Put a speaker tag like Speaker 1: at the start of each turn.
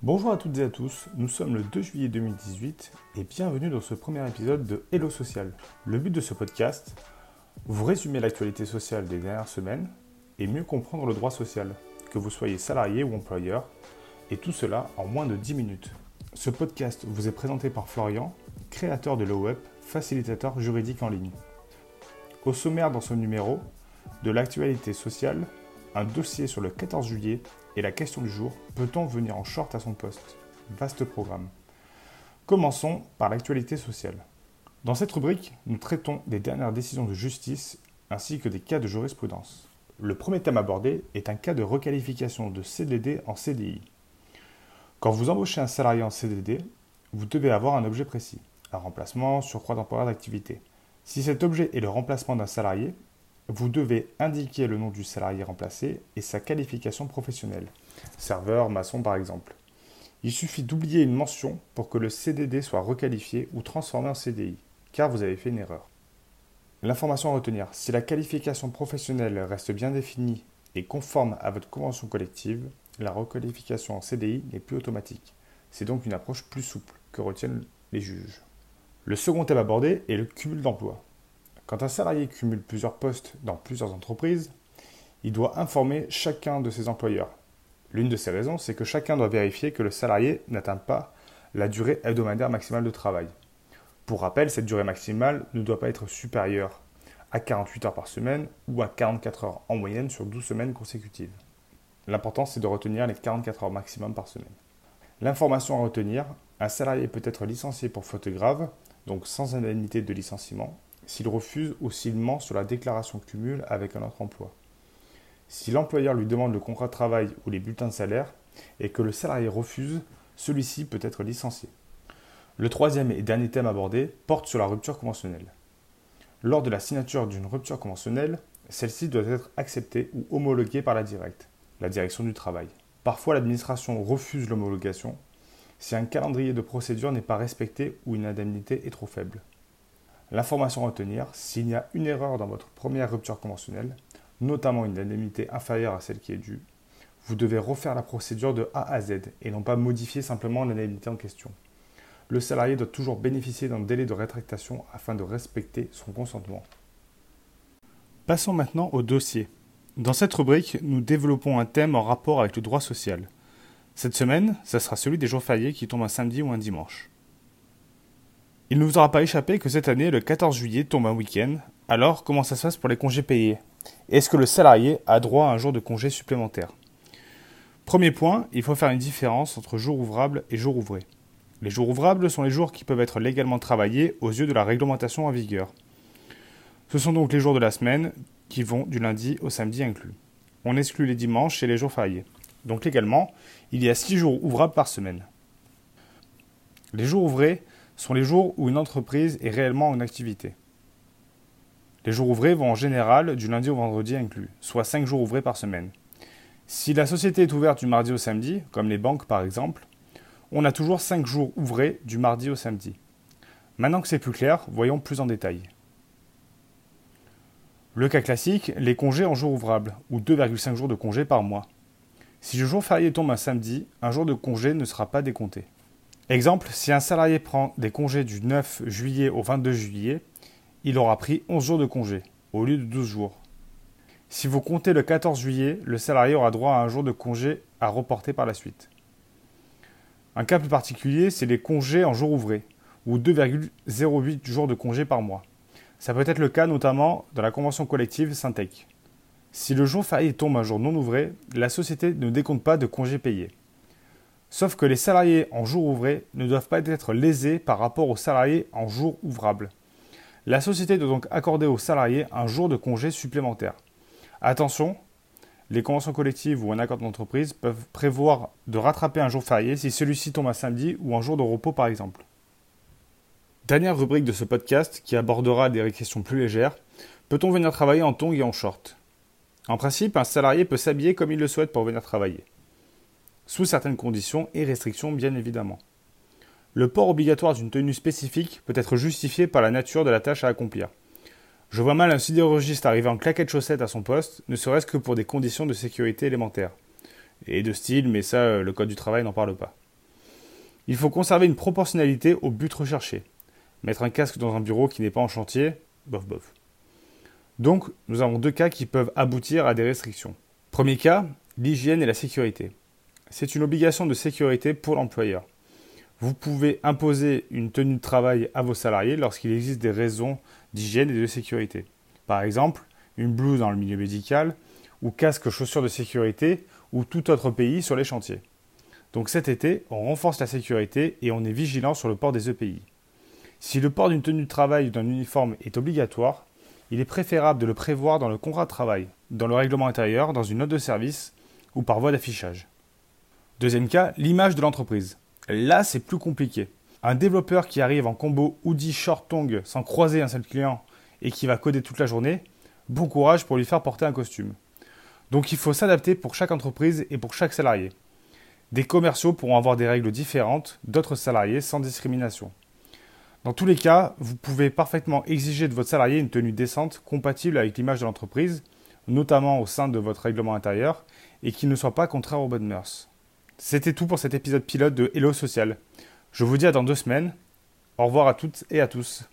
Speaker 1: Bonjour à toutes et à tous, nous sommes le 2 juillet 2018 et bienvenue dans ce premier épisode de Hello Social. Le but de ce podcast, vous résumer l'actualité sociale des dernières semaines et mieux comprendre le droit social, que vous soyez salarié ou employeur, et tout cela en moins de 10 minutes. Ce podcast vous est présenté par Florian, créateur de l'OWeb, facilitateur juridique en ligne. Au sommaire dans ce numéro, de l'actualité sociale, un dossier sur le 14 juillet et la question du jour, peut-on venir en short à son poste? Vaste programme. Commençons par l'actualité sociale. Dans cette rubrique, nous traitons des dernières décisions de justice ainsi que des cas de jurisprudence. Le premier thème abordé est un cas de requalification de CDD en CDI. Quand vous embauchez un salarié en CDD, vous devez avoir un objet précis, un remplacement, surcroît temporaire d'activité. Si cet objet est le remplacement d'un salarié, vous devez indiquer le nom du salarié remplacé et sa qualification professionnelle, serveur, maçon par exemple. Il suffit d'oublier une mention pour que le CDD soit requalifié ou transformé en CDI, car vous avez fait une erreur. L'information à retenir, si la qualification professionnelle reste bien définie et conforme à votre convention collective, la requalification en CDI n'est plus automatique. C'est donc une approche plus souple que retiennent les juges. Le second thème abordé est le cumul d'emplois. Quand un salarié cumule plusieurs postes dans plusieurs entreprises, il doit informer chacun de ses employeurs. L'une de ces raisons, c'est que chacun doit vérifier que le salarié n'atteint pas la durée hebdomadaire maximale de travail. Pour rappel, cette durée maximale ne doit pas être supérieure à 48 heures par semaine ou à 44 heures en moyenne sur 12 semaines consécutives. L'important, c'est de retenir les 44 heures maximum par semaine. L'information à retenir, un salarié peut être licencié pour faute grave, donc sans indemnité de licenciement, s'il refuse ou s'il ment sur la déclaration cumul avec un autre emploi. Si l'employeur lui demande le contrat de travail ou les bulletins de salaire et que le salarié refuse, celui-ci peut être licencié. Le troisième et dernier thème abordé porte sur la rupture conventionnelle. Lors de la signature d'une rupture conventionnelle, celle-ci doit être acceptée ou homologuée par la directe, la direction du travail. Parfois, l'administration refuse l'homologation si un calendrier de procédure n'est pas respecté ou une indemnité est trop faible. L'information à retenir, s'il y a une erreur dans votre première rupture conventionnelle, notamment une indemnité inférieure à celle qui est due, vous devez refaire la procédure de A à Z et non pas modifier simplement l'indemnité en question. Le salarié doit toujours bénéficier d'un délai de rétractation afin de respecter son consentement. Passons maintenant au dossier. Dans cette rubrique, nous développons un thème en rapport avec le droit social. Cette semaine, ce sera celui des jours fériés qui tombent un samedi ou un dimanche. Il ne vous aura pas échappé que cette année, le 14 juillet tombe un week-end. Alors, comment ça se passe pour les congés payés? Est-ce que le salarié a droit à un jour de congé supplémentaire? Premier point, il faut faire une différence entre jour ouvrable et jour ouvré. Les jours ouvrables sont les jours qui peuvent être légalement travaillés aux yeux de la réglementation en vigueur. Ce sont donc les jours de la semaine qui vont du lundi au samedi inclus. On exclut les dimanches et les jours fériés. Donc légalement, il y a 6 jours ouvrables par semaine. Les jours ouvrés sont les jours où une entreprise est réellement en activité. Les jours ouvrés vont en général du lundi au vendredi inclus, soit 5 jours ouvrés par semaine. Si la société est ouverte du mardi au samedi, comme les banques par exemple, on a toujours 5 jours ouvrés du mardi au samedi. Maintenant que c'est plus clair, voyons plus en détail. Le cas classique, les congés en jours ouvrables, ou 2,5 jours de congés par mois. Si le jour férié tombe un samedi, un jour de congé ne sera pas décompté. Exemple, si un salarié prend des congés du 9 juillet au 22 juillet, il aura pris 11 jours de congé, au lieu de 12 jours. Si vous comptez le 14 juillet, le salarié aura droit à un jour de congé à reporter par la suite. Un cas plus particulier, c'est les congés en jour ouvré, ou 2,08 jours de congé par mois. Ça peut être le cas notamment dans la convention collective Syntec. Si le jour férié tombe un jour non ouvré, la société ne décompte pas de congés payés. Sauf que les salariés en jour ouvré ne doivent pas être lésés par rapport aux salariés en jour ouvrable. La société doit donc accorder aux salariés un jour de congé supplémentaire. Attention, les conventions collectives ou un accord d'entreprise peuvent prévoir de rattraper un jour férié si celui-ci tombe un samedi ou un jour de repos par exemple. Dernière rubrique de ce podcast qui abordera des questions plus légères. Peut-on venir travailler en tongs et en short? En principe, un salarié peut s'habiller comme il le souhaite pour venir travailler sous certaines conditions et restrictions bien évidemment. Le port obligatoire d'une tenue spécifique peut être justifié par la nature de la tâche à accomplir. Je vois mal un sidérurgiste arriver en claquette chaussette à son poste, ne serait-ce que pour des conditions de sécurité élémentaires. Et de style, mais ça, le Code du travail n'en parle pas. Il faut conserver une proportionnalité au but recherché. Mettre un casque dans un bureau qui n'est pas en chantier, bof bof. Donc, nous avons deux cas qui peuvent aboutir à des restrictions. Premier cas, l'hygiène et la sécurité. C'est une obligation de sécurité pour l'employeur. Vous pouvez imposer une tenue de travail à vos salariés lorsqu'il existe des raisons d'hygiène et de sécurité. Par exemple, une blouse dans le milieu médical, ou casque chaussures de sécurité, ou tout autre pays sur les chantiers. Donc cet été, on renforce la sécurité et on est vigilant sur le port des EPI. Si le port d'une tenue de travail ou d'un uniforme est obligatoire, il est préférable de le prévoir dans le contrat de travail, dans le règlement intérieur, dans une note de service ou par voie d'affichage. Deuxième cas, l'image de l'entreprise. Là, c'est plus compliqué. Un développeur qui arrive en combo hoodie short tongue sans croiser un seul client et qui va coder toute la journée, bon courage pour lui faire porter un costume. Donc il faut s'adapter pour chaque entreprise et pour chaque salarié. Des commerciaux pourront avoir des règles différentes d'autres salariés sans discrimination. Dans tous les cas, vous pouvez parfaitement exiger de votre salarié une tenue décente compatible avec l'image de l'entreprise, notamment au sein de votre règlement intérieur, et qui ne soit pas contraire aux bonnes mœurs. C'était tout pour cet épisode pilote de Hello Social. Je vous dis à dans deux semaines. Au revoir à toutes et à tous.